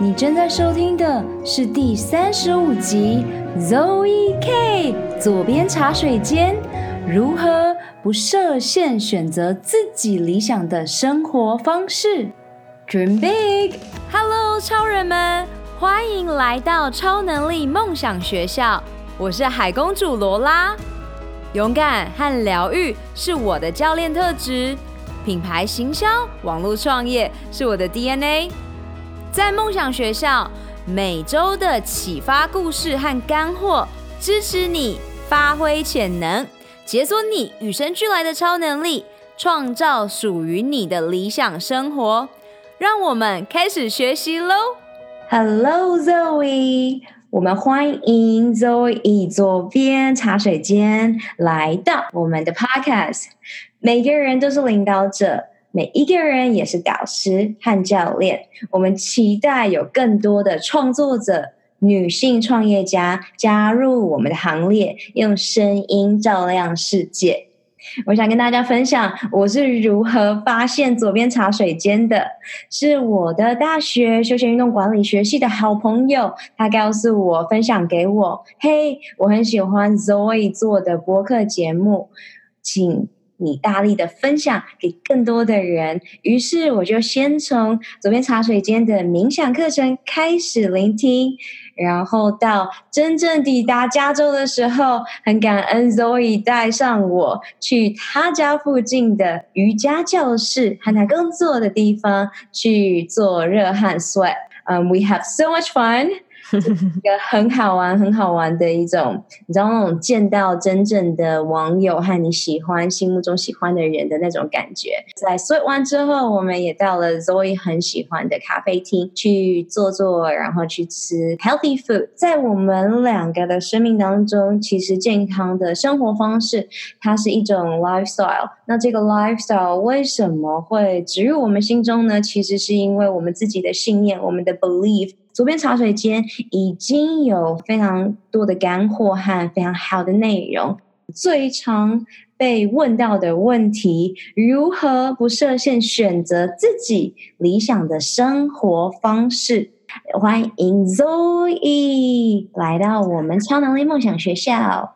你正在收听的是第三十五集，Zoe K 左边茶水间，如何不设限选择自己理想的生活方式？Dream big，Hello，超人们，欢迎来到超能力梦想学校，我是海公主罗拉。勇敢和疗愈是我的教练特质，品牌行销、网络创业是我的 DNA。在梦想学校，每周的启发故事和干货，支持你发挥潜能，解锁你与生俱来的超能力，创造属于你的理想生活。让我们开始学习喽！Hello Zoe，我们欢迎 Zoe 左边茶水间来到我们的 Podcast。每个人都是领导者。每一个人也是导师和教练，我们期待有更多的创作者、女性创业家加入我们的行列，用声音照亮世界。我想跟大家分享我是如何发现左边茶水间的，是我的大学休闲运动管理学系的好朋友，他告诉我，分享给我，嘿，我很喜欢 Zoe 做的播客节目，请。你大力的分享给更多的人，于是我就先从左边茶水间的冥想课程开始聆听，然后到真正抵达加州的时候，很感恩 Zoe 带上我去他家附近的瑜伽教室和他工作的地方去做热汗 sweat。嗯，We have so much fun。一个很好玩、很好玩的一种，你知道那种见到真正的网友和你喜欢、心目中喜欢的人的那种感觉。在 sweat 完之后，我们也到了 Zoe 很喜欢的咖啡厅去坐坐，然后去吃 healthy food。在我们两个的生命当中，其实健康的生活方式，它是一种 lifestyle。那这个 lifestyle 为什么会植入我们心中呢？其实是因为我们自己的信念，我们的 belief。左边茶水间已经有非常多的干货和非常好的内容。最常被问到的问题：如何不设限选择自己理想的生活方式？欢迎 Zoe 来到我们超能力梦想学校。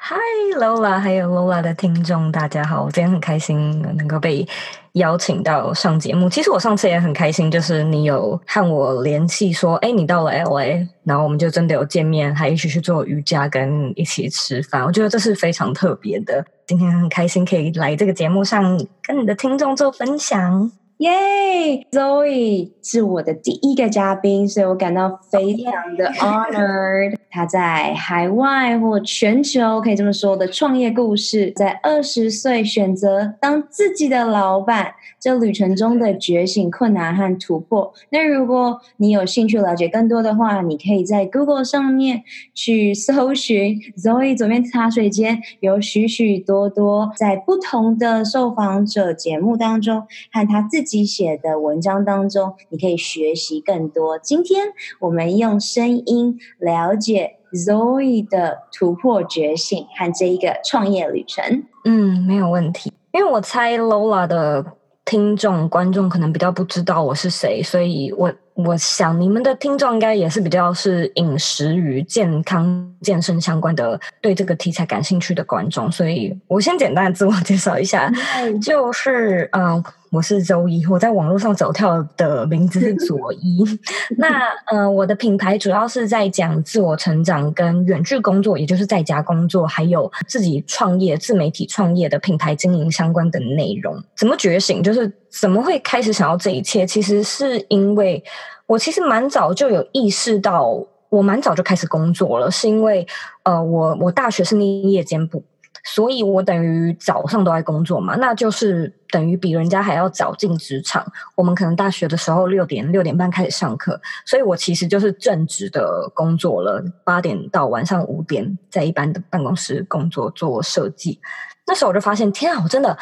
Hi Lola，还有 Lola 的听众，大家好！我今天很开心能够被邀请到上节目。其实我上次也很开心，就是你有和我联系说，哎，你到了 LA，然后我们就真的有见面，还一起去做瑜伽，跟一起吃饭。我觉得这是非常特别的。今天很开心可以来这个节目上跟你的听众做分享。耶，Zoe 是我的第一个嘉宾，所以我感到非常的 honored。他在海外或全球可以这么说的创业故事，在二十岁选择当自己的老板，这旅程中的觉醒、困难和突破。那如果你有兴趣了解更多的话，你可以在 Google 上面去搜寻 Zoe 左边茶水间，有许许多多在不同的受访者节目当中和他自己。自己写的文章当中，你可以学习更多。今天我们用声音了解 Zoe 的突破觉醒和这一个创业旅程。嗯，没有问题。因为我猜 Lola 的听众观众可能比较不知道我是谁，所以我。我想你们的听众应该也是比较是饮食与健康健身相关的，对这个题材感兴趣的观众，所以我先简单自我介绍一下，就是嗯、呃，我是周一，我在网络上走跳的名字是左一。那嗯、呃，我的品牌主要是在讲自我成长跟远距工作，也就是在家工作，还有自己创业、自媒体创业的品牌经营相关的内容。怎么觉醒？就是怎么会开始想要这一切？其实是因为。我其实蛮早就有意识到，我蛮早就开始工作了，是因为，呃，我我大学是念夜间部，所以我等于早上都在工作嘛，那就是等于比人家还要早进职场。我们可能大学的时候六点六点半开始上课，所以我其实就是正职的工作了，八点到晚上五点在一般的办公室工作做设计。那时候我就发现，天啊，我真的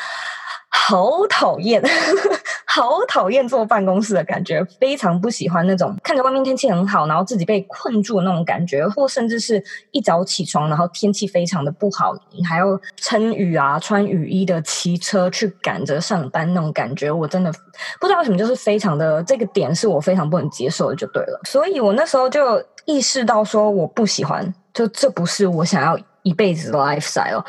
好讨厌。好讨厌坐办公室的感觉，非常不喜欢那种看着外面天气很好，然后自己被困住的那种感觉，或甚至是一早起床，然后天气非常的不好，你还要撑雨啊，穿雨衣的骑车去赶着上班那种感觉，我真的不知道为什么，就是非常的这个点是我非常不能接受的，就对了。所以我那时候就意识到说，我不喜欢，就这不是我想要一辈子的 lifestyle，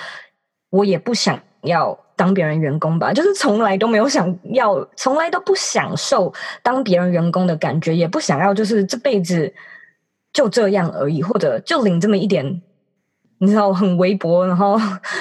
我也不想要。当别人员工吧，就是从来都没有想要，从来都不享受当别人员工的感觉，也不想要，就是这辈子就这样而已，或者就领这么一点。你知道很微薄，然后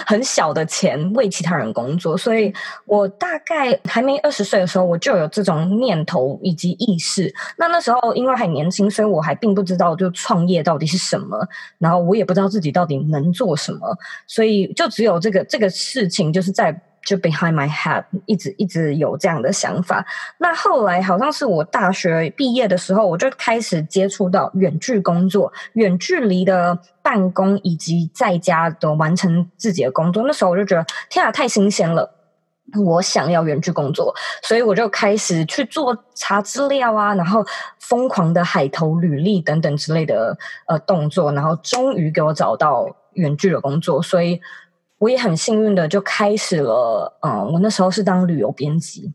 很小的钱为其他人工作，所以我大概还没二十岁的时候，我就有这种念头以及意识。那那时候因为还年轻，所以我还并不知道就创业到底是什么，然后我也不知道自己到底能做什么，所以就只有这个这个事情就是在。就 behind my head，一直一直有这样的想法。那后来好像是我大学毕业的时候，我就开始接触到远距工作、远距离的办公以及在家的完成自己的工作。那时候我就觉得天啊，太新鲜了！我想要远距工作，所以我就开始去做查资料啊，然后疯狂的海投履历等等之类的呃动作，然后终于给我找到远距的工作，所以。我也很幸运的就开始了，嗯，我那时候是当旅游编辑，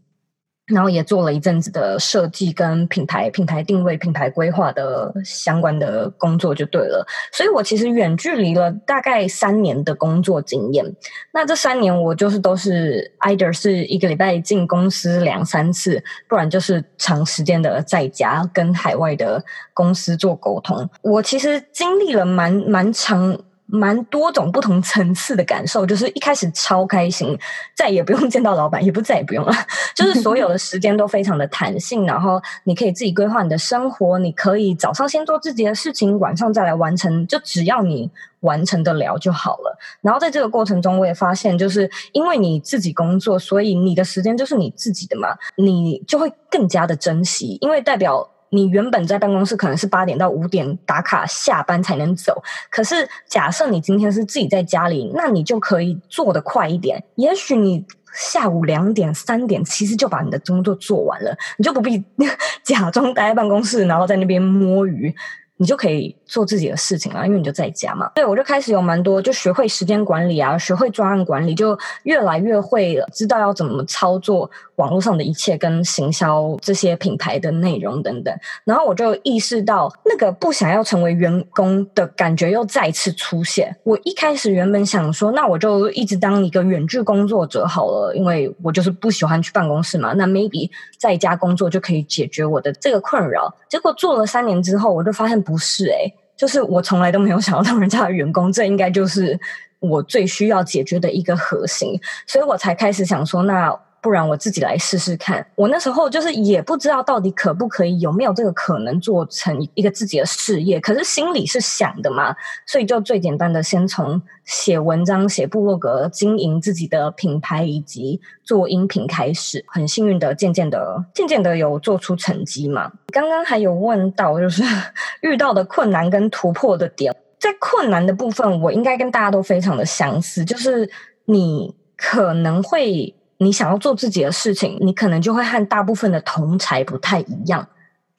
然后也做了一阵子的设计跟品牌、品牌定位、品牌规划的相关的工作就对了。所以我其实远距离了大概三年的工作经验。那这三年我就是都是 either 是一个礼拜进公司两三次，不然就是长时间的在家跟海外的公司做沟通。我其实经历了蛮蛮长。蛮多种不同层次的感受，就是一开始超开心，再也不用见到老板，也不再也不用了，就是所有的时间都非常的弹性，然后你可以自己规划你的生活，你可以早上先做自己的事情，晚上再来完成，就只要你完成得了就好了。然后在这个过程中，我也发现，就是因为你自己工作，所以你的时间就是你自己的嘛，你就会更加的珍惜，因为代表。你原本在办公室可能是八点到五点打卡下班才能走，可是假设你今天是自己在家里，那你就可以做得快一点。也许你下午两点三点其实就把你的工作做完了，你就不必 假装待在办公室，然后在那边摸鱼。你就可以做自己的事情了，因为你就在家嘛。对，我就开始有蛮多，就学会时间管理啊，学会专案管理，就越来越会知道要怎么操作网络上的一切跟行销这些品牌的内容等等。然后我就意识到，那个不想要成为员工的感觉又再次出现。我一开始原本想说，那我就一直当一个远距工作者好了，因为我就是不喜欢去办公室嘛。那 maybe 在家工作就可以解决我的这个困扰。结果做了三年之后，我就发现。不是诶、就是我从来都没有想要当人家的员工，这应该就是我最需要解决的一个核心，所以我才开始想说，那。不然我自己来试试看。我那时候就是也不知道到底可不可以，有没有这个可能做成一个自己的事业。可是心里是想的嘛，所以就最简单的先从写文章、写部落格、经营自己的品牌以及做音频开始。很幸运的，渐渐的、渐渐的有做出成绩嘛。刚刚还有问到，就是 遇到的困难跟突破的点，在困难的部分，我应该跟大家都非常的相似，就是你可能会。你想要做自己的事情，你可能就会和大部分的同才不太一样，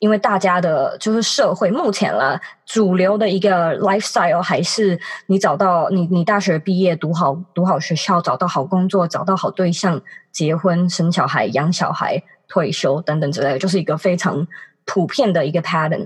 因为大家的就是社会目前了主流的一个 lifestyle 还是你找到你你大学毕业读好读好学校，找到好工作，找到好对象，结婚生小孩养小孩退休等等之类的，就是一个非常普遍的一个 pattern。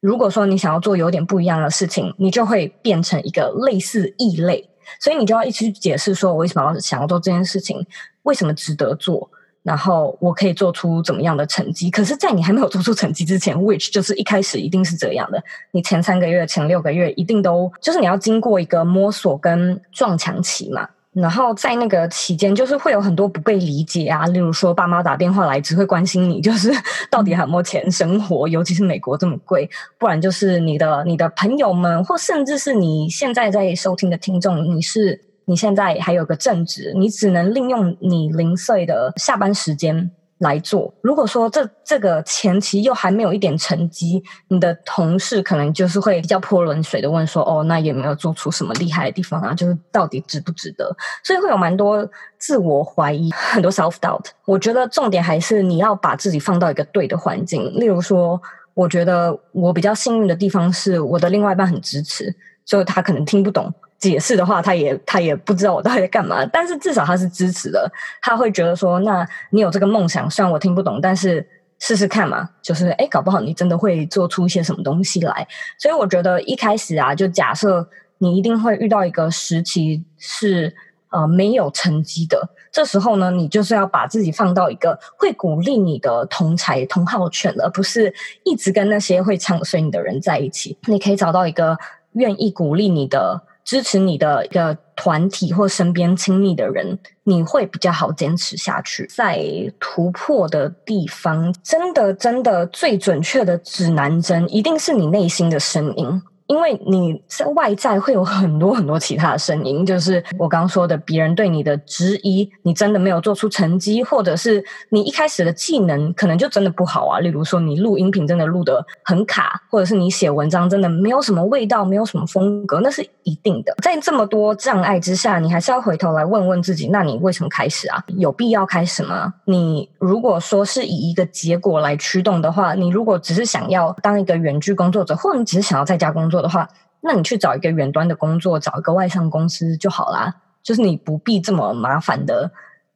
如果说你想要做有点不一样的事情，你就会变成一个类似异类。所以你就要一直去解释说，我为什么要想要做这件事情，为什么值得做，然后我可以做出怎么样的成绩。可是，在你还没有做出成绩之前，which 就是一开始一定是这样的，你前三个月、前六个月一定都就是你要经过一个摸索跟撞墙期嘛。然后在那个期间，就是会有很多不被理解啊，例如说爸妈打电话来只会关心你，就是 到底还有没有钱生活，尤其是美国这么贵，不然就是你的你的朋友们，或甚至是你现在在收听的听众，你是你现在还有个正职，你只能利用你零碎的下班时间来做。如果说这这个前期又还没有一点成绩，你的同事可能就是会比较泼冷水的问说：“哦，那有没有做出什么厉害的地方啊？就是到底值不值得？”所以会有蛮多自我怀疑，很多 self doubt。我觉得重点还是你要把自己放到一个对的环境。例如说，我觉得我比较幸运的地方是我的另外一半很支持，就他可能听不懂。解释的话，他也他也不知道我到底在干嘛，但是至少他是支持的，他会觉得说，那你有这个梦想，虽然我听不懂，但是试试看嘛，就是诶，搞不好你真的会做出一些什么东西来。所以我觉得一开始啊，就假设你一定会遇到一个时期是呃没有成绩的，这时候呢，你就是要把自己放到一个会鼓励你的同才同好圈，而不是一直跟那些会唱衰你的人在一起。你可以找到一个愿意鼓励你的。支持你的一个团体或身边亲密的人，你会比较好坚持下去。在突破的地方，真的真的最准确的指南针，一定是你内心的声音。因为你在外在会有很多很多其他的声音，就是我刚说的，别人对你的质疑，你真的没有做出成绩，或者是你一开始的技能可能就真的不好啊。例如说，你录音频真的录得很卡，或者是你写文章真的没有什么味道，没有什么风格，那是一定的。在这么多障碍之下，你还是要回头来问问自己，那你为什么开始啊？有必要开始吗？你如果说是以一个结果来驱动的话，你如果只是想要当一个远距工作者，或者你只是想要在家工作，做的话，那你去找一个远端的工作，找一个外商公司就好啦。就是你不必这么麻烦的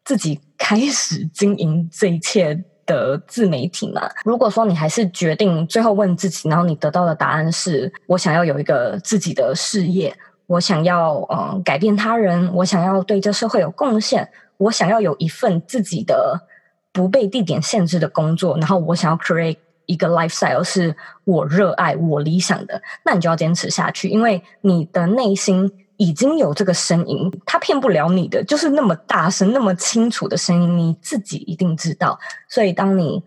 自己开始经营这一切的自媒体嘛。如果说你还是决定最后问自己，然后你得到的答案是我想要有一个自己的事业，我想要嗯改变他人，我想要对这社会有贡献，我想要有一份自己的不被地点限制的工作，然后我想要 create。一个 lifestyle 是我热爱、我理想的，那你就要坚持下去，因为你的内心已经有这个声音，他骗不了你的，就是那么大声、那么清楚的声音，你自己一定知道。所以，当你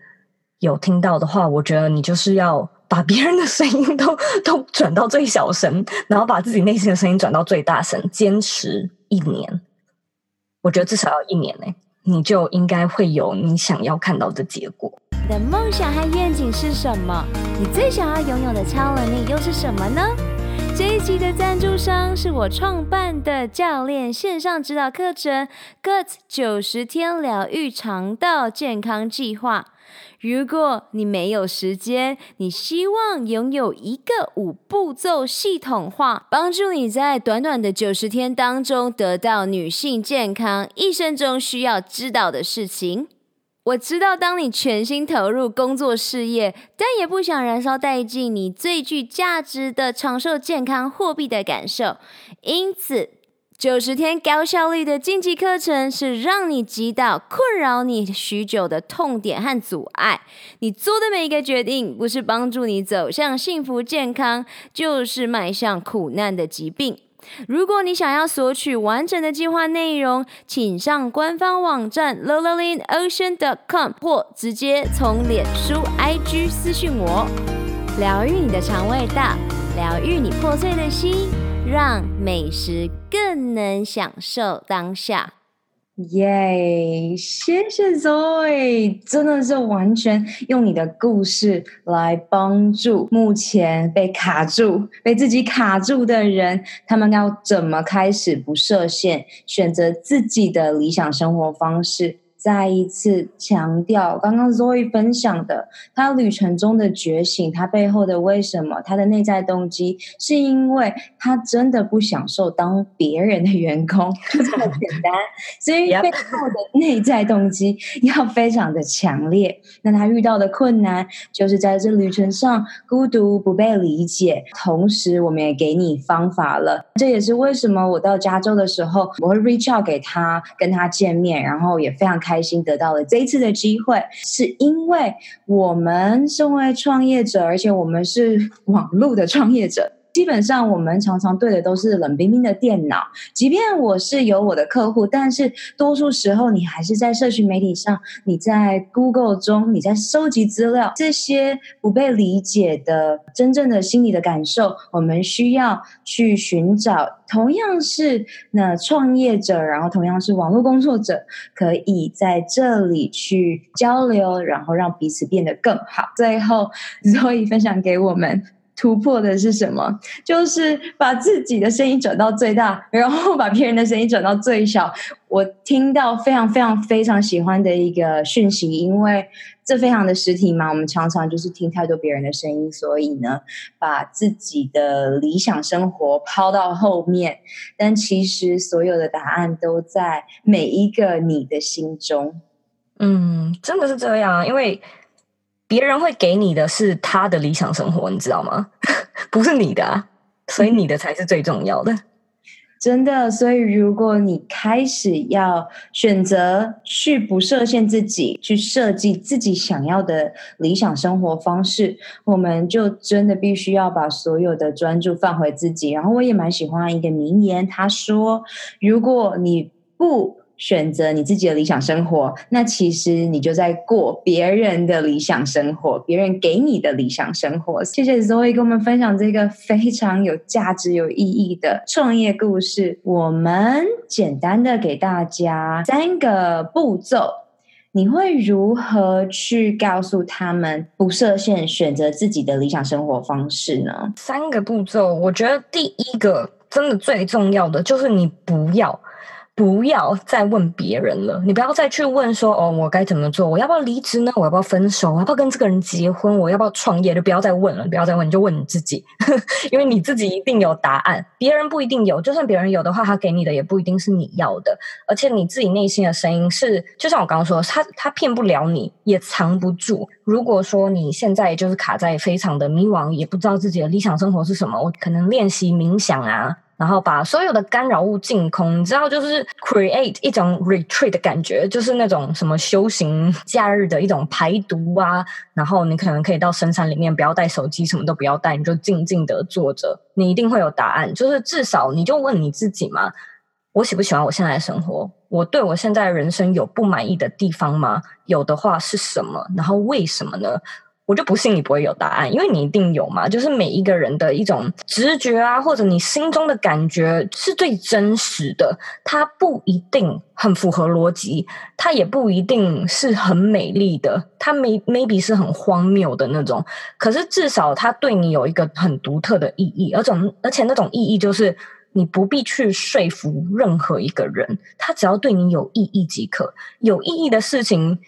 有听到的话，我觉得你就是要把别人的声音都都转到最小声，然后把自己内心的声音转到最大声，坚持一年，我觉得至少要一年呢，你就应该会有你想要看到的结果。你的梦想和愿景是什么？你最想要拥有的超能力又是什么呢？这一集的赞助商是我创办的教练线上指导课程《GUT 九十天疗愈肠道健康计划》。如果你没有时间，你希望拥有一个五步骤系统化，帮助你在短短的九十天当中得到女性健康一生中需要知道的事情。我知道，当你全心投入工作事业，但也不想燃烧殆尽你最具价值的长寿健康货币的感受，因此九十天高效率的晋级课程是让你击倒困扰你许久的痛点和阻碍。你做的每一个决定，不是帮助你走向幸福健康，就是迈向苦难的疾病。如果你想要索取完整的计划内容，请上官方网站 lolalinocean.com，或直接从脸书 IG 私讯我。疗愈你的肠胃道，疗愈你破碎的心，让美食更能享受当下。耶！Yeah, 谢谢 Zoe，真的是完全用你的故事来帮助目前被卡住、被自己卡住的人，他们要怎么开始不设限，选择自己的理想生活方式。再一次强调，刚刚 Zoe 分享的他旅程中的觉醒，他背后的为什么，他的内在动机，是因为他真的不享受当别人的员工，就这么简单。所以背后的内在动机要非常的强烈。那他遇到的困难，就是在这旅程上孤独不被理解，同时我们也给你方法了。这也是为什么我到加州的时候，我会 reach out 给他，跟他见面，然后也非常开。开心得到了这一次的机会，是因为我们身为创业者，而且我们是网络的创业者，基本上我们常常对的都是冷冰冰的电脑，即便我是有我的客户，但是多数时候你还是在社群媒体上，你在 Google 中，你在收集资料，这些不被理解的真正的心理的感受，我们需要去寻找。同样是那创业者，然后同样是网络工作者，可以在这里去交流，然后让彼此变得更好。最后，Zoe 分享给我们。突破的是什么？就是把自己的声音转到最大，然后把别人的声音转到最小。我听到非常非常非常喜欢的一个讯息，因为这非常的实体嘛。我们常常就是听太多别人的声音，所以呢，把自己的理想生活抛到后面。但其实所有的答案都在每一个你的心中。嗯，真的是这样，因为。别人会给你的是他的理想生活，你知道吗？不是你的啊，所以你的才是最重要的。真的，所以如果你开始要选择去不设限自己，去设计自己想要的理想生活方式，我们就真的必须要把所有的专注放回自己。然后我也蛮喜欢一个名言，他说：“如果你不……”选择你自己的理想生活，那其实你就在过别人的理想生活，别人给你的理想生活。谢谢 Zoe 跟我们分享这个非常有价值、有意义的创业故事。我们简单的给大家三个步骤，你会如何去告诉他们不设限，选择自己的理想生活方式呢？三个步骤，我觉得第一个真的最重要的就是你不要。不要再问别人了，你不要再去问说哦，我该怎么做？我要不要离职呢？我要不要分手？我要不要跟这个人结婚？我要不要创业？就不要再问了，不要再问，你就问你自己，因为你自己一定有答案，别人不一定有。就算别人有的话，他给你的也不一定是你要的。而且你自己内心的声音是，就像我刚刚说，他他骗不了你，也藏不住。如果说你现在就是卡在非常的迷惘，也不知道自己的理想生活是什么，我可能练习冥想啊。然后把所有的干扰物净空，你知道，就是 create 一种 retreat 的感觉，就是那种什么修行假日的一种排毒啊。然后你可能可以到深山里面，不要带手机，什么都不要带，你就静静的坐着，你一定会有答案。就是至少你就问你自己嘛：我喜不喜欢我现在的生活？我对我现在人生有不满意的地方吗？有的话是什么？然后为什么呢？我就不信你不会有答案，因为你一定有嘛。就是每一个人的一种直觉啊，或者你心中的感觉是最真实的。它不一定很符合逻辑，它也不一定是很美丽的，它 may maybe 是很荒谬的那种。可是至少它对你有一个很独特的意义，而种而且那种意义就是你不必去说服任何一个人，他只要对你有意义即可。有意义的事情，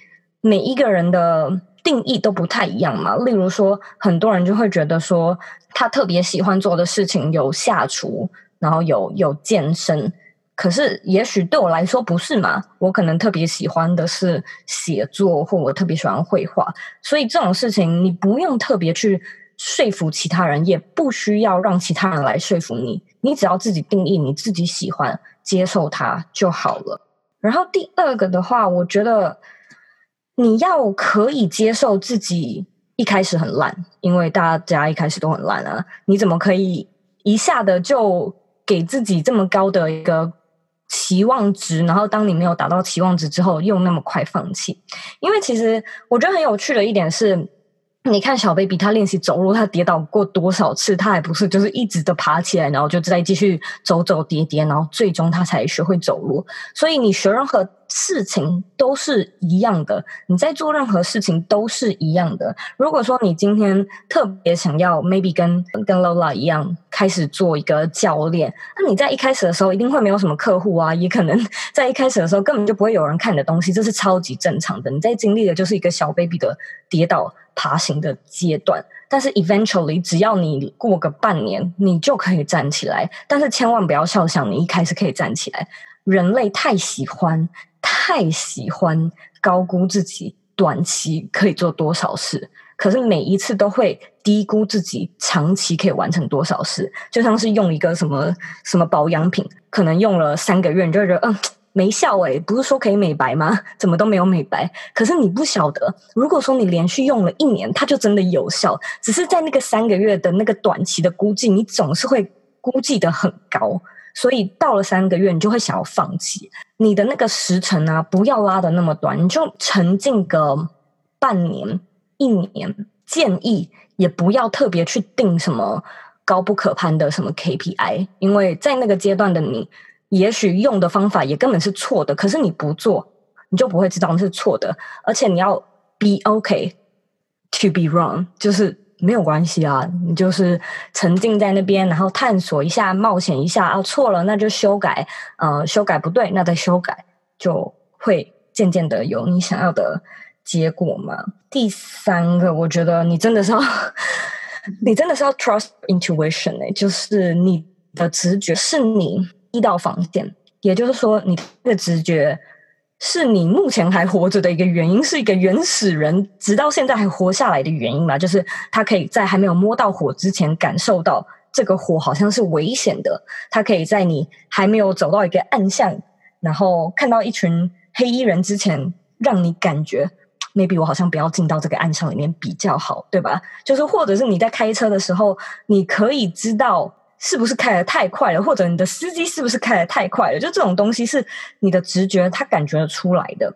每一个人的。定义都不太一样嘛，例如说，很多人就会觉得说，他特别喜欢做的事情有下厨，然后有有健身，可是也许对我来说不是嘛，我可能特别喜欢的是写作，或我特别喜欢绘画，所以这种事情你不用特别去说服其他人，也不需要让其他人来说服你，你只要自己定义你自己喜欢，接受它就好了。然后第二个的话，我觉得。你要可以接受自己一开始很烂，因为大家一开始都很烂啊！你怎么可以一下的就给自己这么高的一个期望值？然后当你没有达到期望值之后，又那么快放弃？因为其实我觉得很有趣的一点是，你看小 baby 他练习走路，他跌倒过多少次，他还不是就是一直的爬起来，然后就再继续走走跌跌，然后最终他才学会走路。所以你学任何。事情都是一样的，你在做任何事情都是一样的。如果说你今天特别想要，maybe 跟跟 Lola 一样开始做一个教练，那你在一开始的时候一定会没有什么客户啊，也可能在一开始的时候根本就不会有人看你的东西，这是超级正常的。你在经历的就是一个小 baby 的跌倒爬行的阶段，但是 eventually 只要你过个半年，你就可以站起来。但是千万不要笑想你一开始可以站起来，人类太喜欢。太喜欢高估自己短期可以做多少事，可是每一次都会低估自己长期可以完成多少事。就像是用一个什么什么保养品，可能用了三个月，你就会觉得嗯，没效诶，不是说可以美白吗？怎么都没有美白？可是你不晓得，如果说你连续用了一年，它就真的有效。只是在那个三个月的那个短期的估计，你总是会估计得很高，所以到了三个月，你就会想要放弃。你的那个时程啊，不要拉的那么短，你就沉浸个半年、一年。建议也不要特别去定什么高不可攀的什么 KPI，因为在那个阶段的你，也许用的方法也根本是错的。可是你不做，你就不会知道那是错的。而且你要 be okay to be wrong，就是没有关系啊，你就是沉浸在那边，然后探索一下，冒险一下啊，错了那就修改，呃，修改不对那再修改，就会渐渐的有你想要的。结果嘛，第三个，我觉得你真的是要，你真的是要 trust intuition 哎、就是你的直觉是你一道防线，也就是说，你的直觉是你目前还活着的一个原因，是一个原始人直到现在还活下来的原因嘛，就是他可以在还没有摸到火之前感受到这个火好像是危险的，他可以在你还没有走到一个暗巷，然后看到一群黑衣人之前，让你感觉。maybe 我好像不要进到这个暗巷里面比较好，对吧？就是或者是你在开车的时候，你可以知道是不是开得太快了，或者你的司机是不是开得太快了。就这种东西是你的直觉，他感觉得出来的。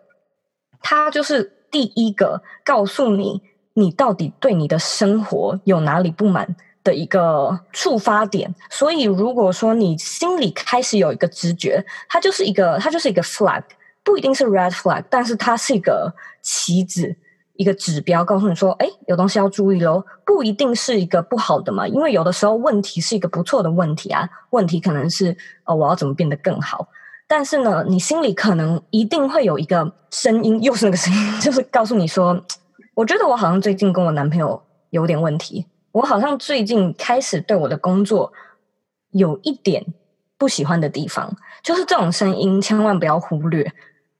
他就是第一个告诉你，你到底对你的生活有哪里不满的一个触发点。所以如果说你心里开始有一个直觉，它就是一个，它就是一个 flag。不一定是 red flag，但是它是一个旗子，一个指标，告诉你说，哎，有东西要注意喽。不一定是一个不好的嘛，因为有的时候问题是一个不错的问题啊。问题可能是，哦，我要怎么变得更好？但是呢，你心里可能一定会有一个声音，又是那个声音，就是告诉你说，我觉得我好像最近跟我男朋友有点问题，我好像最近开始对我的工作有一点不喜欢的地方，就是这种声音，千万不要忽略。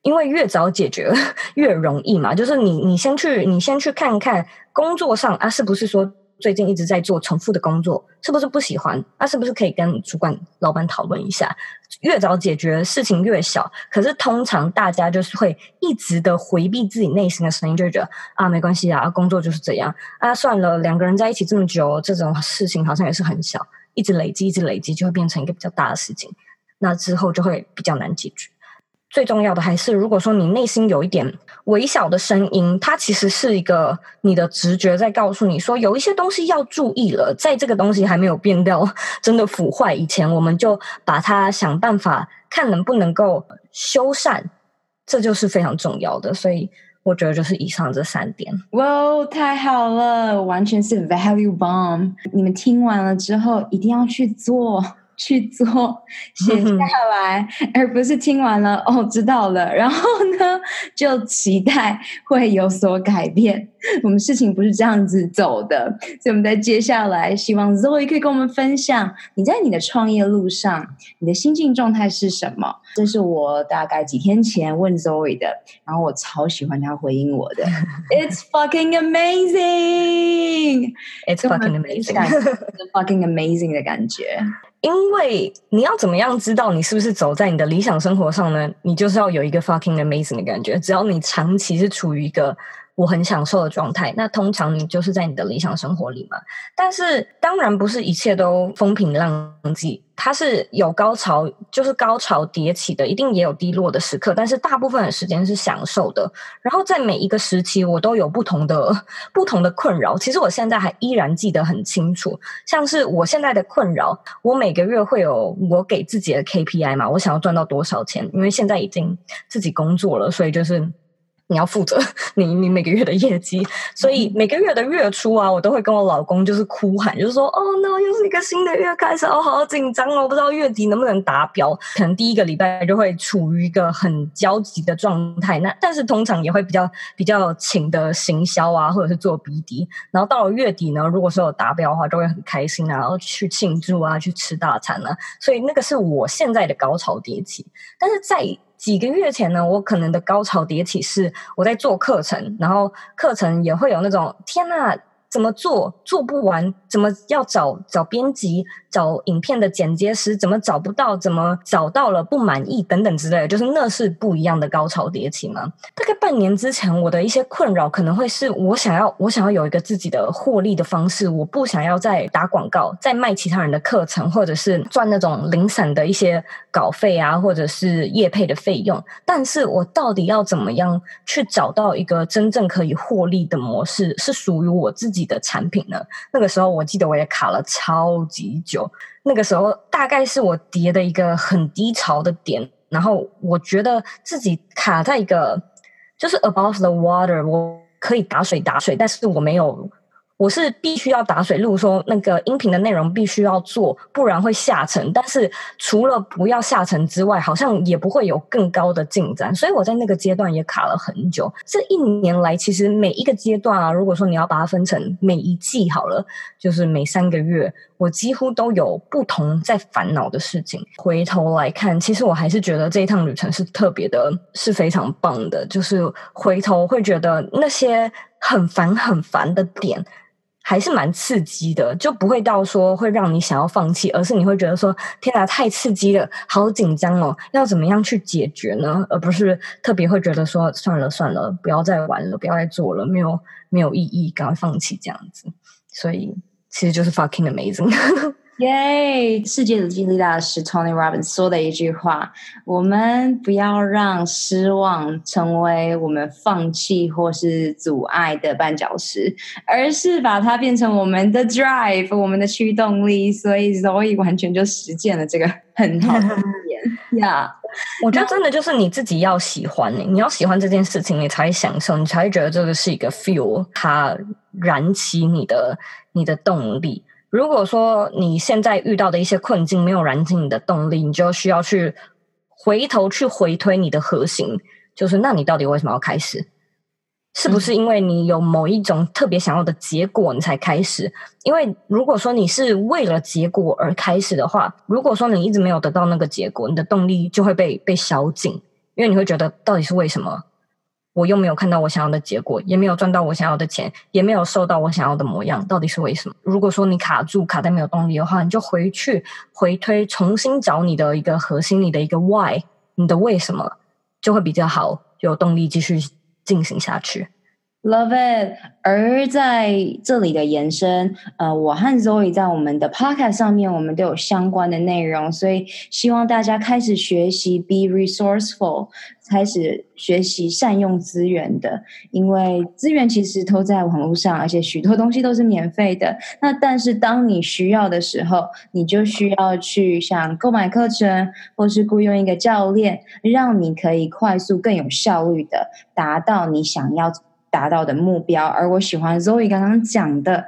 因为越早解决 越容易嘛，就是你你先去你先去看看工作上啊，是不是说最近一直在做重复的工作，是不是不喜欢？啊，是不是可以跟主管、老板讨论一下？越早解决事情越小，可是通常大家就是会一直的回避自己内心的声音，就觉得啊，没关系啊，工作就是这样啊，算了，两个人在一起这么久，这种事情好像也是很小，一直累积，一直累积，就会变成一个比较大的事情，那之后就会比较难解决。最重要的还是，如果说你内心有一点微小的声音，它其实是一个你的直觉在告诉你说，有一些东西要注意了。在这个东西还没有变掉、真的腐坏以前，我们就把它想办法看能不能够修缮，这就是非常重要的。所以我觉得就是以上这三点。哇，太好了，完全是 value bomb！你们听完了之后，一定要去做。去做，写下来，而不是听完了哦，知道了，然后呢，就期待会有所改变。我们事情不是这样子走的，所以我们在接下来，希望 Zoe 可以跟我们分享，你在你的创业路上，你的心境状态是什么？这是我大概几天前问 Zoe 的，然后我超喜欢他回应我的，It's fucking amazing，It's fucking amazing，It's fucking amazing 的感觉。因为你要怎么样知道你是不是走在你的理想生活上呢？你就是要有一个 fucking amazing 的感觉。只要你长期是处于一个我很享受的状态，那通常你就是在你的理想生活里嘛。但是当然不是一切都风平浪静，它是有高潮，就是高潮迭起的，一定也有低落的时刻。但是大部分的时间是享受的。然后在每一个时期，我都有不同的不同的困扰。其实我现在还依然记得很清楚，像是我现在的困扰，我每个月会有我给自己的 KPI 嘛，我想要赚到多少钱？因为现在已经自己工作了，所以就是。你要负责 你你每个月的业绩，所以每个月的月初啊，我都会跟我老公就是哭喊，就是说哦，那又是一个新的月开始，我好紧张哦，我不知道月底能不能达标。可能第一个礼拜就会处于一个很焦急的状态，那但是通常也会比较比较勤的行销啊，或者是做 BD。然后到了月底呢，如果说有达标的话，就会很开心啊，然后去庆祝啊，去吃大餐啊。所以那个是我现在的高潮迭起，但是在。几个月前呢，我可能的高潮迭起是我在做课程，然后课程也会有那种天呐，怎么做做不完？怎么要找找编辑？找影片的剪接师，怎么找不到，怎么找到了不满意等等之类，就是那是不一样的高潮迭起嘛。大概半年之前，我的一些困扰可能会是我想要，我想要有一个自己的获利的方式，我不想要再打广告，再卖其他人的课程，或者是赚那种零散的一些稿费啊，或者是业配的费用。但是我到底要怎么样去找到一个真正可以获利的模式，是属于我自己的产品呢？那个时候我记得我也卡了超级久，那个时候大概是我跌的一个很低潮的点，然后我觉得自己卡在一个就是 above the water，我可以打水打水，但是我没有。我是必须要打水，例如说那个音频的内容必须要做，不然会下沉。但是除了不要下沉之外，好像也不会有更高的进展。所以我在那个阶段也卡了很久。这一年来，其实每一个阶段啊，如果说你要把它分成每一季好了，就是每三个月，我几乎都有不同在烦恼的事情。回头来看，其实我还是觉得这一趟旅程是特别的，是非常棒的。就是回头会觉得那些很烦很烦的点。还是蛮刺激的，就不会到说会让你想要放弃，而是你会觉得说天哪，太刺激了，好紧张哦，要怎么样去解决呢？而不是特别会觉得说算了算了，不要再玩了，不要再做了，没有没有意义，赶快放弃这样子。所以其实就是 fucking amazing。耶！世界的激励大师 Tony Robbins 说的一句话：“我们不要让失望成为我们放弃或是阻碍的绊脚石，而是把它变成我们的 drive，我们的驱动力。”所以 Zoe 完全就实践了这个很好的语言呀。我觉得真的就是你自己要喜欢你，你要喜欢这件事情，你才会享受，你才会觉得这个是一个 fuel，它燃起你的你的动力。如果说你现在遇到的一些困境没有燃起你的动力，你就需要去回头去回推你的核心，就是那你到底为什么要开始？是不是因为你有某一种特别想要的结果你才开始？因为如果说你是为了结果而开始的话，如果说你一直没有得到那个结果，你的动力就会被被消尽，因为你会觉得到底是为什么？我又没有看到我想要的结果，也没有赚到我想要的钱，也没有瘦到我想要的模样，到底是为什么？如果说你卡住，卡在没有动力的话，你就回去回推，重新找你的一个核心，你的一个 why，你的为什么，就会比较好，有动力继续进行下去。Love it。而在这里的延伸，呃，我和 Zoe 在我们的 Podcast 上面，我们都有相关的内容，所以希望大家开始学习 Be resourceful，开始学习善用资源的，因为资源其实都在网络上，而且许多东西都是免费的。那但是当你需要的时候，你就需要去像购买课程，或是雇佣一个教练，让你可以快速、更有效率的达到你想要。达到的目标，而我喜欢 Zoe 刚刚讲的，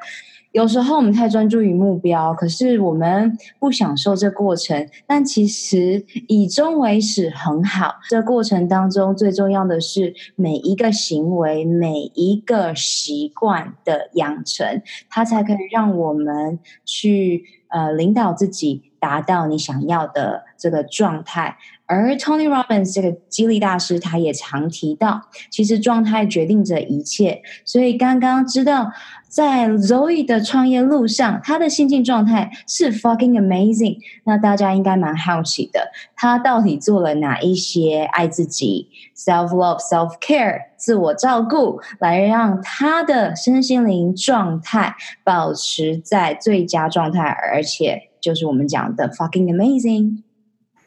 有时候我们太专注于目标，可是我们不享受这过程。但其实以终为始很好，这过程当中最重要的是每一个行为、每一个习惯的养成，它才可以让我们去呃领导自己，达到你想要的这个状态。而 Tony Robbins 这个激励大师，他也常提到，其实状态决定着一切。所以刚刚知道，在 Zoe 的创业路上，他的心境状态是 fucking amazing。那大家应该蛮好奇的，他到底做了哪一些爱自己、self love、self care、自我照顾，来让他的身心灵状态保持在最佳状态，而且就是我们讲的 fucking amazing。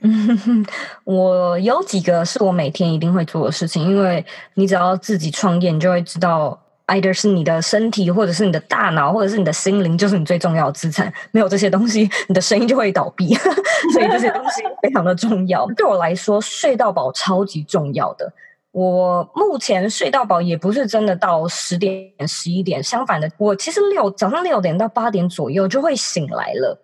嗯，我有几个是我每天一定会做的事情，因为你只要自己创业，你就会知道，either 是你的身体，或者是你的大脑，或者是你的心灵，就是你最重要的资产。没有这些东西，你的生意就会倒闭。所以这些东西非常的重要。对我来说，睡到饱超级重要的。我目前睡到饱也不是真的到十点、十一点，相反的，我其实六早上六点到八点左右就会醒来了。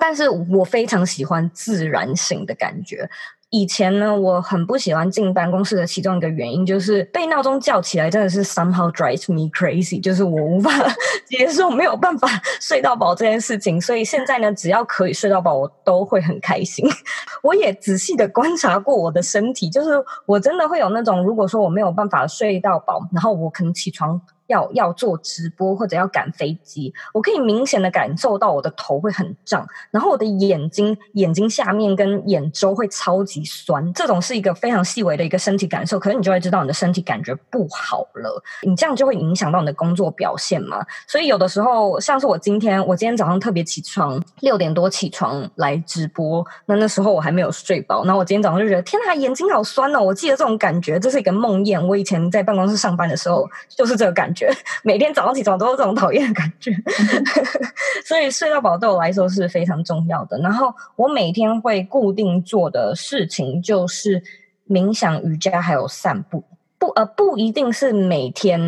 但是我非常喜欢自然醒的感觉。以前呢，我很不喜欢进办公室的其中一个原因，就是被闹钟叫起来，真的是 somehow drives me crazy，就是我无法 接受没有办法 睡到饱这件事情。所以现在呢，只要可以睡到饱，我都会很开心。我也仔细的观察过我的身体，就是我真的会有那种，如果说我没有办法睡到饱，然后我可能起床要要做直播或者要赶飞机，我可以明显的感受到我的头会很胀，然后我的眼睛眼睛下面跟眼周会超级酸，这种是一个非常细微的一个身体感受，可是你就会知道你的身体感觉不好了，你这样就会影响到你的工作表现嘛。所以有的时候，像是我今天，我今天早上特别起床六点多起床来直播，那那时候我还没有睡饱，然后我今天早上就觉得天呐，眼睛好酸哦！我记得这种感觉，这是一个梦魇。我以前在办公室上班的时候就是这个感觉。觉 每天早上起床都有这种讨厌的感觉，所以睡到饱对我来说是非常重要的。然后我每天会固定做的事情就是冥想、瑜伽还有散步。不呃不一定是每天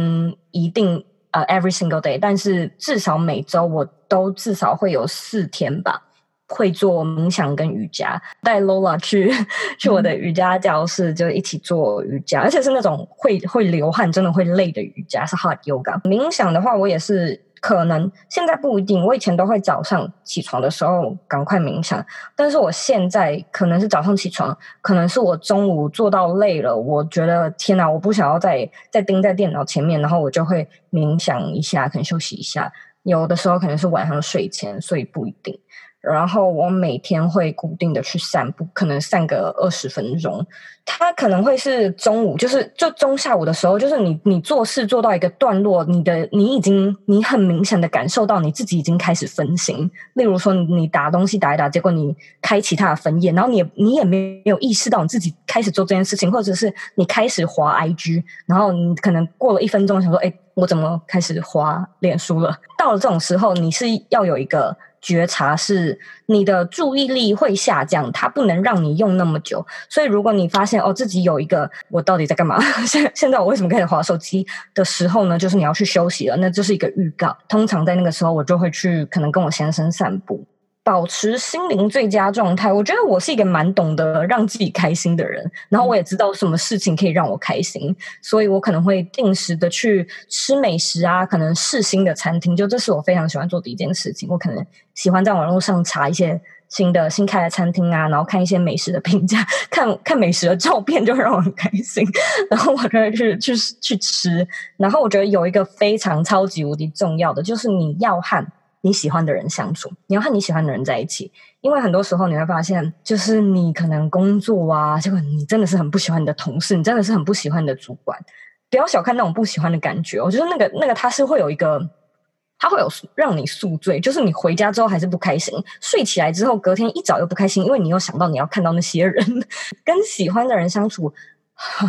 一定呃 every single day，但是至少每周我都至少会有四天吧。会做冥想跟瑜伽，带 Lola 去去我的瑜伽教室，就一起做瑜伽，而且是那种会会流汗、真的会累的瑜伽，是 hot yoga。冥想的话，我也是可能现在不一定，我以前都会早上起床的时候赶快冥想，但是我现在可能是早上起床，可能是我中午做到累了，我觉得天哪，我不想要再再盯在电脑前面，然后我就会冥想一下，可能休息一下。有的时候可能是晚上睡前，所以不一定。然后我每天会固定的去散步，可能散个二十分钟。它可能会是中午，就是就中下午的时候，就是你你做事做到一个段落，你的你已经你很明显的感受到你自己已经开始分心。例如说，你打东西打一打，结果你开其他的分页，然后你也你也没有意识到你自己开始做这件事情，或者是你开始滑 IG，然后你可能过了一分钟想说，哎，我怎么开始滑脸书了？到了这种时候，你是要有一个。觉察是你的注意力会下降，它不能让你用那么久。所以，如果你发现哦自己有一个我到底在干嘛？现现在我为什么开始滑手机的时候呢？就是你要去休息了，那这是一个预告。通常在那个时候，我就会去可能跟我先生散步。保持心灵最佳状态，我觉得我是一个蛮懂得让自己开心的人，然后我也知道什么事情可以让我开心，所以我可能会定时的去吃美食啊，可能试新的餐厅，就这是我非常喜欢做的一件事情。我可能喜欢在网络上查一些新的新开的餐厅啊，然后看一些美食的评价，看看美食的照片就会让我很开心，然后我就会去去去吃。然后我觉得有一个非常超级无敌重要的，就是你要和。你喜欢的人相处，你要和你喜欢的人在一起，因为很多时候你会发现，就是你可能工作啊，结果你真的是很不喜欢你的同事，你真的是很不喜欢你的主管。不要小看那种不喜欢的感觉，我觉得那个那个他是会有一个，他会有让你宿醉，就是你回家之后还是不开心，睡起来之后隔天一早又不开心，因为你又想到你要看到那些人，跟喜欢的人相处，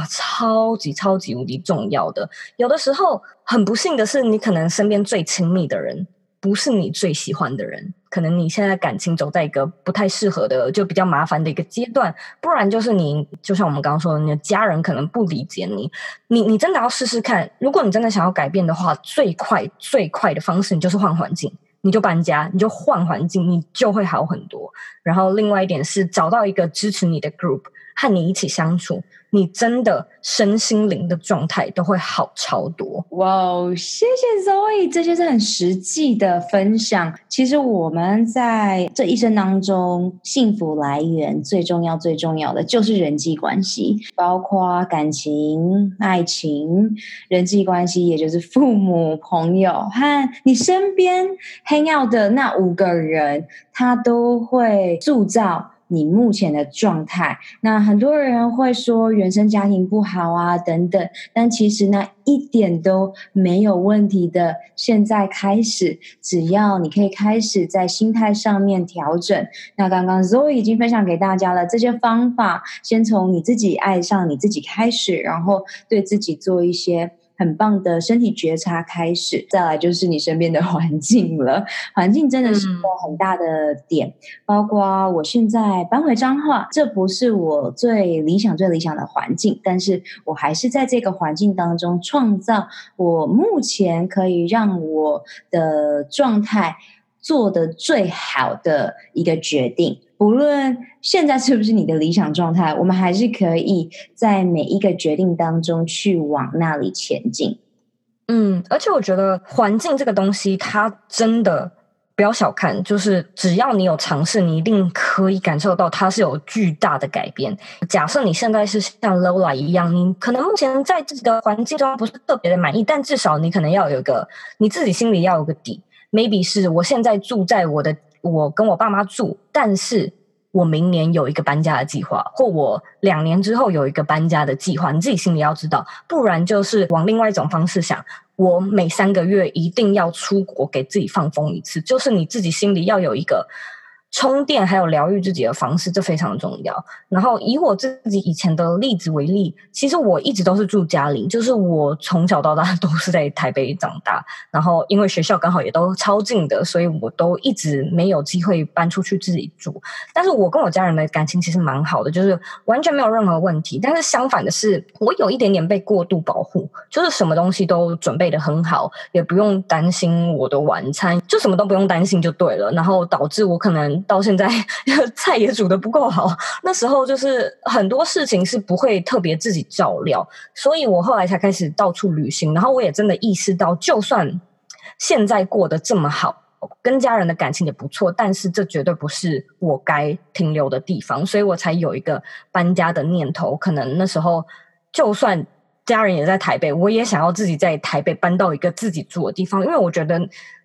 超级超级无敌重要的。有的时候很不幸的是，你可能身边最亲密的人。不是你最喜欢的人，可能你现在感情走在一个不太适合的，就比较麻烦的一个阶段。不然就是你，就像我们刚刚说的，你的家人可能不理解你。你你真的要试试看，如果你真的想要改变的话，最快最快的方式，你就是换环境，你就搬家，你就换环境，你就会好很多。然后另外一点是找到一个支持你的 group，和你一起相处。你真的身心灵的状态都会好超多。哇哦谢谢 Zoe，这些是很实际的分享。其实我们在这一生当中，幸福来源最重要、最重要的就是人际关系，包括感情、爱情、人际关系，也就是父母、朋友和你身边 hang out 的那五个人，他都会塑造。你目前的状态，那很多人会说原生家庭不好啊，等等，但其实那一点都没有问题的。现在开始，只要你可以开始在心态上面调整。那刚刚 Zoe 已经分享给大家了这些方法，先从你自己爱上你自己开始，然后对自己做一些。很棒的身体觉察开始，再来就是你身边的环境了。环境真的是一个很大的点，嗯、包括我现在搬回彰化，这不是我最理想、最理想的环境，但是我还是在这个环境当中创造我目前可以让我的状态做的最好的一个决定。无论现在是不是你的理想状态，我们还是可以在每一个决定当中去往那里前进。嗯，而且我觉得环境这个东西，它真的不要小看，就是只要你有尝试，你一定可以感受到它是有巨大的改变。假设你现在是像 Lola 一样，你可能目前在这个环境中不是特别的满意，但至少你可能要有个你自己心里要有个底。Maybe 是我现在住在我的，我跟我爸妈住，但是我明年有一个搬家的计划，或我两年之后有一个搬家的计划，你自己心里要知道，不然就是往另外一种方式想。我每三个月一定要出国，给自己放风一次，就是你自己心里要有一个。充电还有疗愈自己的方式，这非常重要。然后以我自己以前的例子为例，其实我一直都是住家里，就是我从小到大都是在台北长大。然后因为学校刚好也都超近的，所以我都一直没有机会搬出去自己住。但是我跟我家人的感情其实蛮好的，就是完全没有任何问题。但是相反的是，我有一点点被过度保护，就是什么东西都准备得很好，也不用担心我的晚餐，就什么都不用担心就对了。然后导致我可能。到现在 菜也煮得不够好，那时候就是很多事情是不会特别自己照料，所以我后来才开始到处旅行，然后我也真的意识到，就算现在过得这么好，跟家人的感情也不错，但是这绝对不是我该停留的地方，所以我才有一个搬家的念头。可能那时候就算家人也在台北，我也想要自己在台北搬到一个自己住的地方，因为我觉得。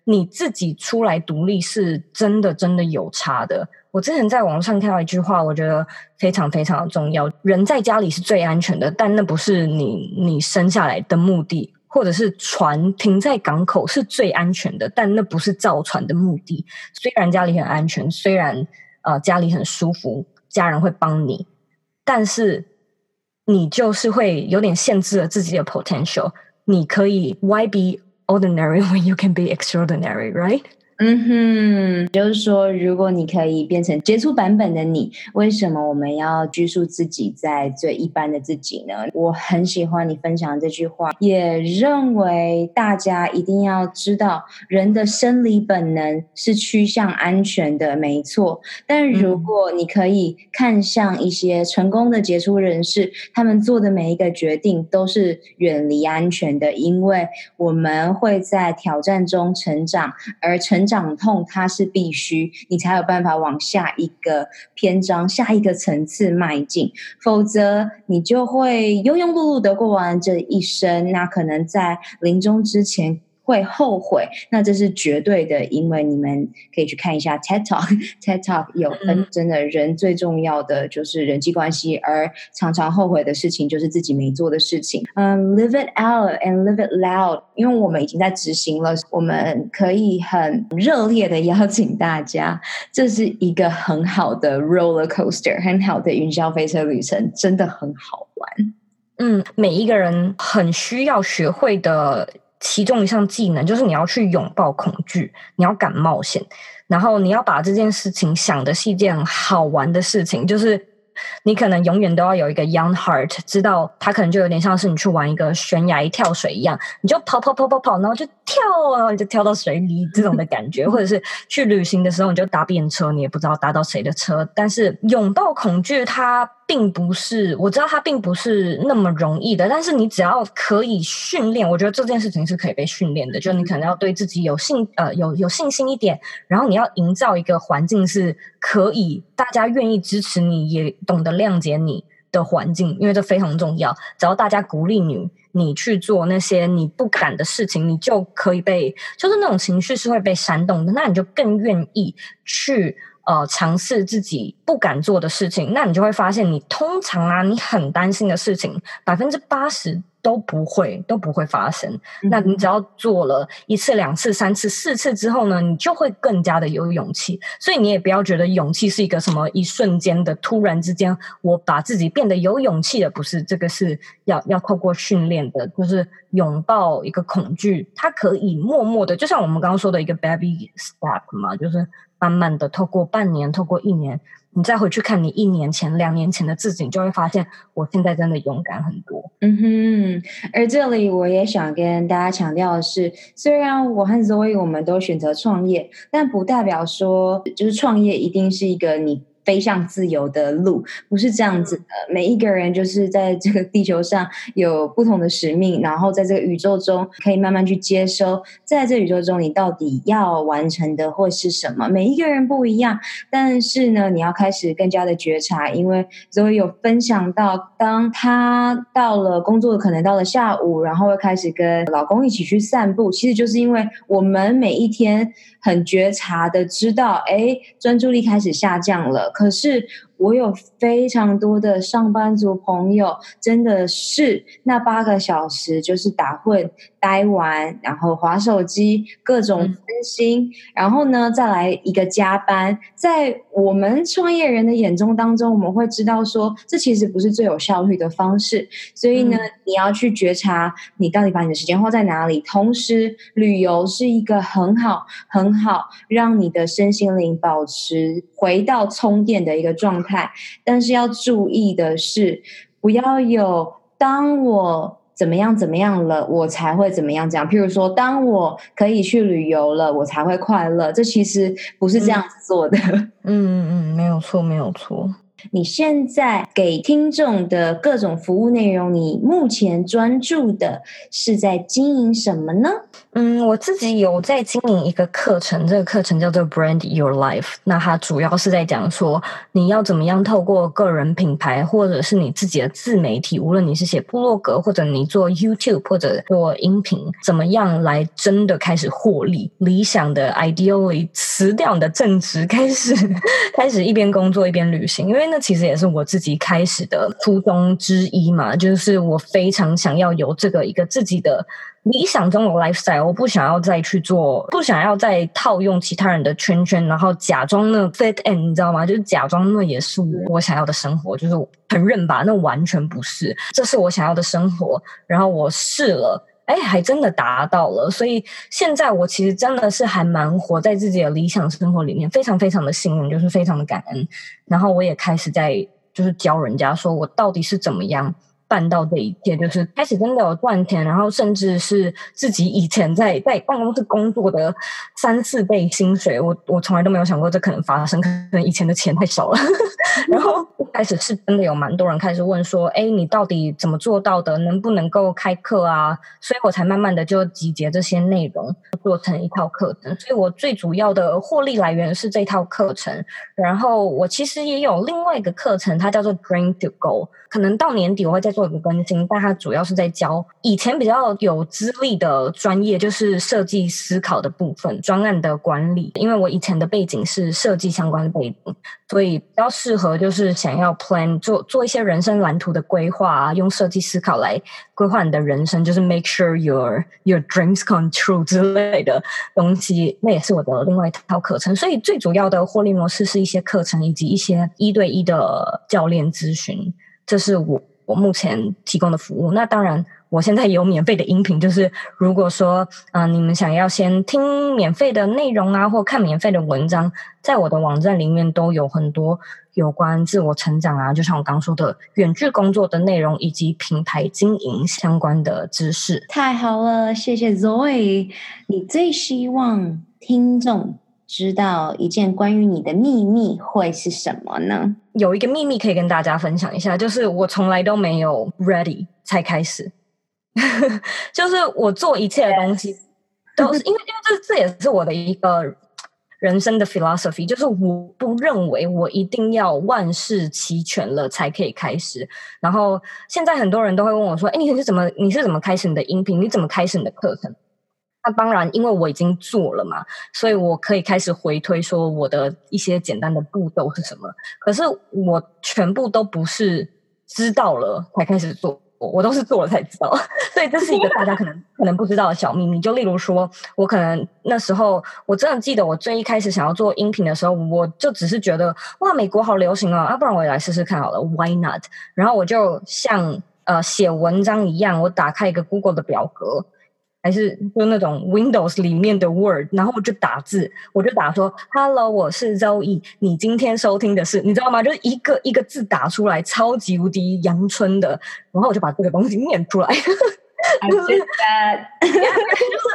你自己出来独立是真的，真的有差的。我之前在网上看到一句话，我觉得非常非常的重要：人在家里是最安全的，但那不是你你生下来的目的；或者是船停在港口是最安全的，但那不是造船的目的。虽然家里很安全，虽然呃家里很舒服，家人会帮你，但是你就是会有点限制了自己的 potential。你可以 YB Ordinary when you can be extraordinary, right? 嗯哼，就是说，如果你可以变成杰出版本的你，为什么我们要拘束自己在最一般的自己呢？我很喜欢你分享这句话，也认为大家一定要知道，人的生理本能是趋向安全的，没错。但如果你可以看向一些成功的杰出人士，他们做的每一个决定都是远离安全的，因为我们会在挑战中成长，而成。长痛，它是必须，你才有办法往下一个篇章、下一个层次迈进，否则你就会庸庸碌碌的过完这一生。那可能在临终之前。会后悔，那这是绝对的，因为你们可以去看一下 TED Talk，TED Talk 有分，真的人最重要的就是人际关系，而常常后悔的事情就是自己没做的事情。嗯、um，live it out and live it loud，因为我们已经在执行了，我们可以很热烈的邀请大家，这是一个很好的 roller coaster，很好的云霄飞车旅程，真的很好玩。嗯，每一个人很需要学会的。其中一项技能就是你要去拥抱恐惧，你要敢冒险，然后你要把这件事情想的是一件好玩的事情，就是。你可能永远都要有一个 young heart，知道它可能就有点像是你去玩一个悬崖跳水一样，你就跑跑跑跑跑，然后就跳，啊你就跳到水里这种的感觉，或者是去旅行的时候你就搭便车，你也不知道搭到谁的车。但是拥抱恐惧，它并不是，我知道它并不是那么容易的，但是你只要可以训练，我觉得这件事情是可以被训练的。就你可能要对自己有信呃有有信心一点，然后你要营造一个环境是可以大家愿意支持你也。懂得谅解你的环境，因为这非常重要。只要大家鼓励你，你去做那些你不敢的事情，你就可以被，就是那种情绪是会被煽动的。那你就更愿意去呃尝试自己不敢做的事情。那你就会发现，你通常啊，你很担心的事情，百分之八十。都不会都不会发生。那你只要做了一次、两次、三次、四次之后呢，你就会更加的有勇气。所以你也不要觉得勇气是一个什么一瞬间的，突然之间我把自己变得有勇气的，不是，这个是要要透过训练的，就是拥抱一个恐惧，它可以默默的，就像我们刚刚说的一个 baby step 嘛，就是慢慢的透过半年，透过一年。你再回去看你一年前、两年前的自己，你就会发现，我现在真的勇敢很多。嗯哼，而这里我也想跟大家强调的是，虽然我和 Zoe 我们都选择创业，但不代表说就是创业一定是一个你飞向自由的路，不是这样子的。每一个人就是在这个地球上有不同的使命，然后在这个宇宙中可以慢慢去接收，在这宇宙中你到底要完成的会是什么？每一个人不一样，但是呢，你要开始更加的觉察，因为 Zoe 有分享到，当他到了工作，可能到了下午，然后会开始跟老公一起去散步，其实就是因为我们每一天很觉察的知道，哎，专注力开始下降了。可是我有非常多的上班族朋友，真的是那八个小时就是打混、待完，然后划手机，各种分心，嗯、然后呢再来一个加班。在我们创业人的眼中当中，我们会知道说，这其实不是最有效率的方式。所以呢，嗯、你要去觉察你到底把你的时间花在哪里。同时，旅游是一个很好、很好让你的身心灵保持回到充电的一个状态。但是要注意的是，不要有当我怎么样怎么样了，我才会怎么样这样。譬如说，当我可以去旅游了，我才会快乐。这其实不是这样子做的。嗯嗯嗯，没有错，没有错。你现在给听众的各种服务内容，你目前专注的是在经营什么呢？嗯，我自己有在经营一个课程，这个课程叫做 Brand Your Life。那它主要是在讲说，你要怎么样透过个人品牌，或者是你自己的自媒体，无论你是写部落格，或者你做 YouTube，或者做音频，怎么样来真的开始获利？理想的 Ideally 辞掉你的正职，开始 开始一边工作一边旅行，因为那其实也是我自己开始的初衷之一嘛，就是我非常想要有这个一个自己的理想中的 lifestyle，我不想要再去做，不想要再套用其他人的圈圈，然后假装那 fit in，你知道吗？就是假装那也是我想要的生活，就是承认吧，那完全不是，这是我想要的生活。然后我试了，哎，还真的达到了。所以现在我其实真的是还蛮活在自己的理想生活里面，非常非常的幸运，就是非常的感恩。然后我也开始在就是教人家说我到底是怎么样办到这一切，就是开始真的有赚钱，然后甚至是自己以前在在办公室工作的三四倍薪水，我我从来都没有想过这可能发生，可能以前的钱太少了。然后开始是真的有蛮多人开始问说，哎，你到底怎么做到的？能不能够开课啊？所以我才慢慢的就集结这些内容，做成一套课程。所以我最主要的获利来源是这套课程。然后我其实也有另外一个课程，它叫做 Dream to Go，可能到年底我会再做一个更新，但它主要是在教以前比较有资历的专业，就是设计思考的部分，专案的管理。因为我以前的背景是设计相关的背景，所以比较适合就是想要 plan 做做一些人生蓝图的规划啊，用设计思考来规划你的人生，就是 make sure your your dreams come true 之类的东西。那也是我的另外一套课程。所以最主要的获利模式是一些课程以及一些一对一的教练咨询，这是我。我目前提供的服务，那当然，我现在也有免费的音频，就是如果说，嗯、你们想要先听免费的内容啊，或看免费的文章，在我的网站里面都有很多有关自我成长啊，就像我刚刚说的远距工作的内容，以及品牌经营相关的知识。太好了，谢谢 Zoe。你最希望听众知道一件关于你的秘密会是什么呢？有一个秘密可以跟大家分享一下，就是我从来都没有 ready 才开始，就是我做一切的东西都是因为，因为这这也是我的一个人生的 philosophy，就是我不认为我一定要万事齐全了才可以开始。然后现在很多人都会问我说：“哎，你是怎么你是怎么开始你的音频？你怎么开始你的课程？”那当然，因为我已经做了嘛，所以我可以开始回推说我的一些简单的步骤是什么。可是我全部都不是知道了才开始做，我都是做了才知道。所以这是一个大家可能可能不知道的小秘密。就例如说，我可能那时候我真的记得，我最一开始想要做音频的时候，我就只是觉得哇，美国好流行啊，啊，不然我也来试试看好了，Why not？然后我就像呃写文章一样，我打开一个 Google 的表格。还是就那种 Windows 里面的 Word，然后我就打字，我就打说 “Hello，我是 Zoe，你今天收听的是，你知道吗？就是一个一个字打出来，超级无敌阳春的，然后我就把这个东西念出来，就是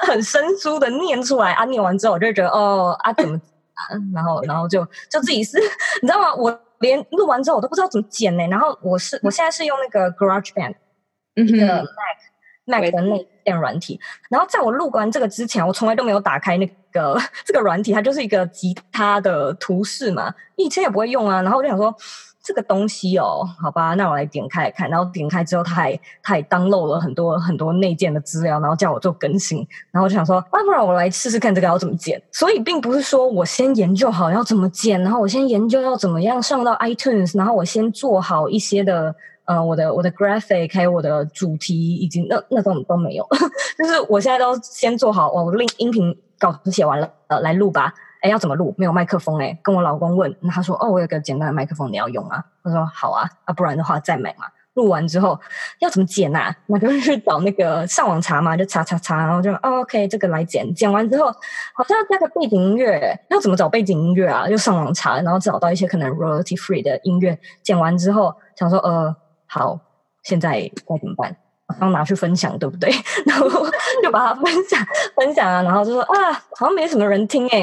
很生疏的念出来啊！念完之后，我就觉得哦啊，怎么啊，然后然后就就自己是，你知道吗？我连录完之后我都不知道怎么剪呢。然后我是我现在是用那个 GarageBand 一个 Mac Mac 的内建软体。然后在我录完这个之前，我从来都没有打开那个这个软体，它就是一个吉他的图示嘛，以前也不会用啊。然后我就想说。这个东西哦，好吧，那我来点开来看，然后点开之后，他还他还当漏了很多很多内建的资料，然后叫我做更新，然后我就想说，那不然我来试试看这个要怎么剪。所以并不是说我先研究好要怎么剪，然后我先研究要怎么样上到 iTunes，然后我先做好一些的呃我的我的 graphic 还有我的主题，以及那那种都没有，就是我现在都先做好，我音音频稿子写完了，呃，来录吧。哎，要怎么录？没有麦克风哎，跟我老公问，他说：“哦，我有个简单的麦克风，你要用吗？”我说：“好啊，啊，不然的话再买嘛。”录完之后要怎么剪啊？那就去找那个上网查嘛，就查查查，然后就、哦、OK，这个来剪。剪完之后好像要加个背景音乐，要怎么找背景音乐啊？就上网查，然后找到一些可能 royalty free 的音乐。剪完之后想说：“呃，好，现在该怎么办？刚拿去分享，对不对？” 然后就把它分享 分享啊，然后就说：“啊，好像没什么人听哎。”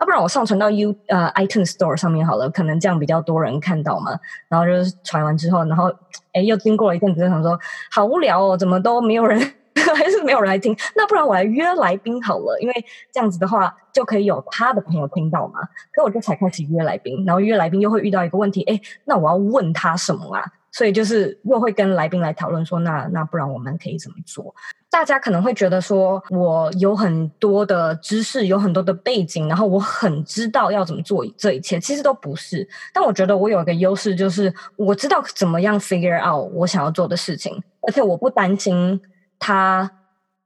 要、啊、不然我上传到 U 呃 iTunes Store 上面好了，可能这样比较多人看到嘛。然后就是传完之后，然后哎又经过了一阵子，就想说好无聊哦，怎么都没有人，还是没有人来听。那不然我来约来宾好了，因为这样子的话就可以有他的朋友听到嘛。所以我就才开始约来宾，然后约来宾又会遇到一个问题，哎，那我要问他什么啊？所以就是又会跟来宾来讨论说，那那不然我们可以怎么做？大家可能会觉得说，我有很多的知识，有很多的背景，然后我很知道要怎么做这一切，其实都不是。但我觉得我有一个优势，就是我知道怎么样 figure out 我想要做的事情，而且我不担心它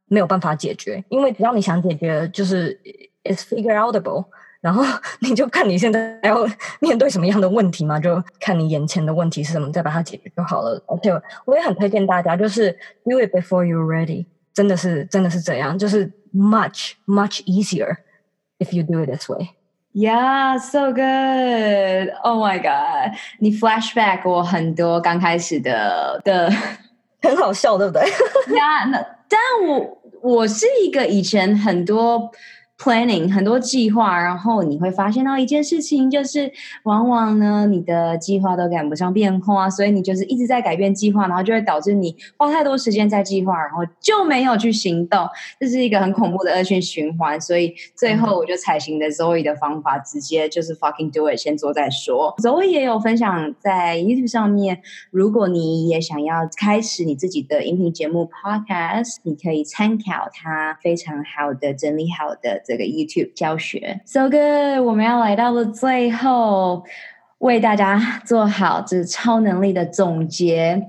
没有办法解决，因为只要你想解决，就是 it's figure outable。然后 你就看你现在要 面对什么样的问题嘛，就看你眼前的问题是什么，再把它解决就好了。而且我也很推荐大家，就是 do it before you're ready。真的是，真的是这样，就是 much much easier if you do it this way. Yeah, so good. Oh my god！你 flashback 我很多刚开始的的，很好笑，对不对？Yeah，那但我我是一个以前很多。Planning 很多计划，然后你会发现到一件事情，就是往往呢，你的计划都赶不上变化，所以你就是一直在改变计划，然后就会导致你花太多时间在计划，然后就没有去行动，这是一个很恐怖的恶性循环。所以最后我就采行的 Zoe 的方法，直接就是 fucking do it，先做再说。Zoe 也有分享在 YouTube 上面，如果你也想要开始你自己的音频节目 Podcast，你可以参考他非常好的整理好的。这个 YouTube 教学，So good！我们要来到了最后，为大家做好这超能力的总结。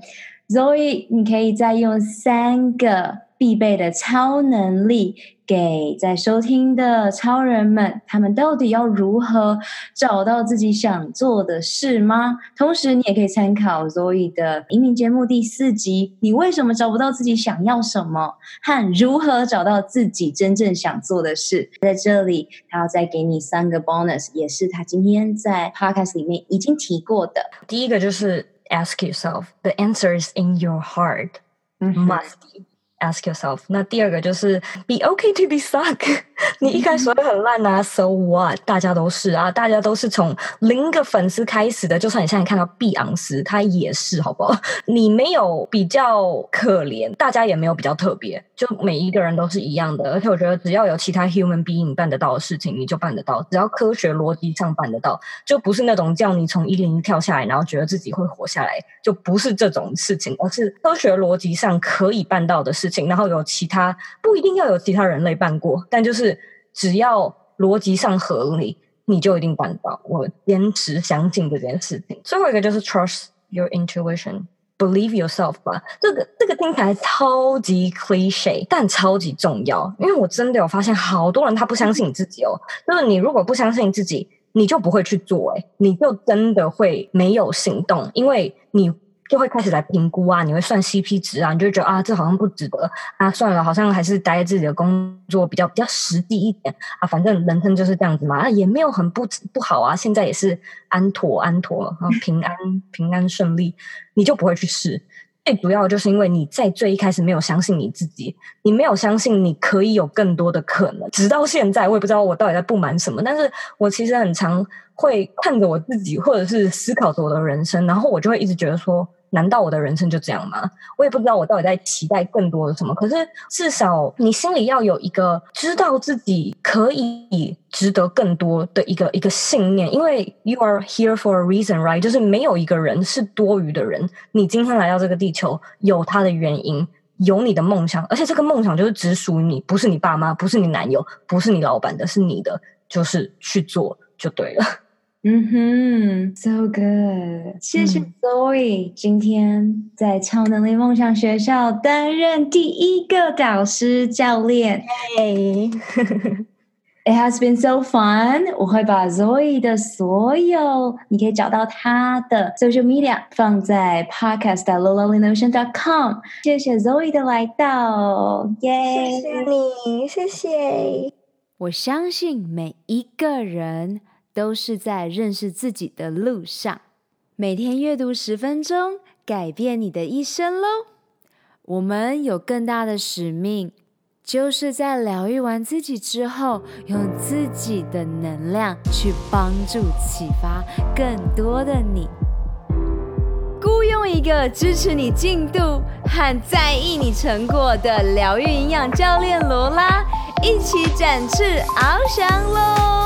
Zoe，你可以再用三个必备的超能力。给在收听的超人们，他们到底要如何找到自己想做的事吗？同时，你也可以参考 Zoe 的移民节目第四集，你为什么找不到自己想要什么，和如何找到自己真正想做的事。在这里，他要再给你三个 bonus，也是他今天在 podcast 里面已经提过的。第一个就是 ask yourself，the answer is in your heart，must be。Ask yourself。那第二个就是 be okay to be suck。你一开始会很烂啊，so what？大家都是啊，大家都是从零个粉丝开始的。就算你现在看到碧昂斯，他也是，好不好？你没有比较可怜，大家也没有比较特别，就每一个人都是一样的。而且我觉得，只要有其他 human being 办得到的事情，你就办得到。只要科学逻辑上办得到，就不是那种叫你从一零跳下来，然后觉得自己会活下来，就不是这种事情，而是科学逻辑上可以办到的事事情。然后有其他，不一定要有其他人类办过，但就是只要逻辑上合理，你就一定办到。我坚持相信这件事情。最后一个就是 trust your intuition，believe yourself 吧。这个这个听起来超级 cliche，但超级重要。因为我真的有发现，好多人他不相信你自己哦。就是你如果不相信自己，你就不会去做，诶，你就真的会没有行动，因为你。就会开始来评估啊，你会算 CP 值啊，你就会觉得啊，这好像不值得啊，算了，好像还是待在自己的工作比较比较实际一点啊，反正人生就是这样子嘛，啊，也没有很不不好啊，现在也是安妥安妥啊，平安平安顺利，你就不会去试。最主要就是因为你在最一开始没有相信你自己，你没有相信你可以有更多的可能。直到现在，我也不知道我到底在不满什么，但是我其实很常会看着我自己，或者是思考着我的人生，然后我就会一直觉得说。难道我的人生就这样吗？我也不知道我到底在期待更多的什么。可是至少你心里要有一个知道自己可以值得更多的一个一个信念，因为 you are here for a reason, right？就是没有一个人是多余的人。你今天来到这个地球，有他的原因，有你的梦想，而且这个梦想就是只属于你，不是你爸妈，不是你男友，不是你老板的，是你的，就是去做就对了。嗯哼，so good，谢谢 Zoe，、嗯、今天在超能力梦想学校担任第一个导师教练。Hey. It has been so fun。我会把 Zoe 的所有你可以找到她的 social media 放在 podcast at lowlollynotion dot com。谢谢 Zoe 的来到，耶、yeah！谢谢你，谢谢。我相信每一个人。都是在认识自己的路上。每天阅读十分钟，改变你的一生喽！我们有更大的使命，就是在疗愈完自己之后，用自己的能量去帮助、启发更多的你。雇佣一个支持你进度和在意你成果的疗愈营养教练罗拉，一起展翅翱翔喽！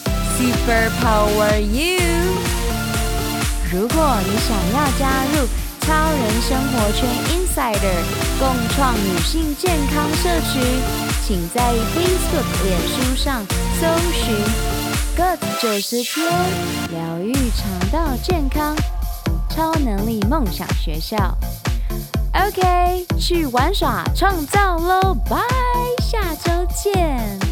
Super Power You！如果你想要加入超人生活圈 Insider 共创女性健康社群，请在 Facebook、脸书上搜寻 “Good 九十天疗愈肠道健康超能力梦想学校”。OK，去玩耍创造喽！拜，下周见。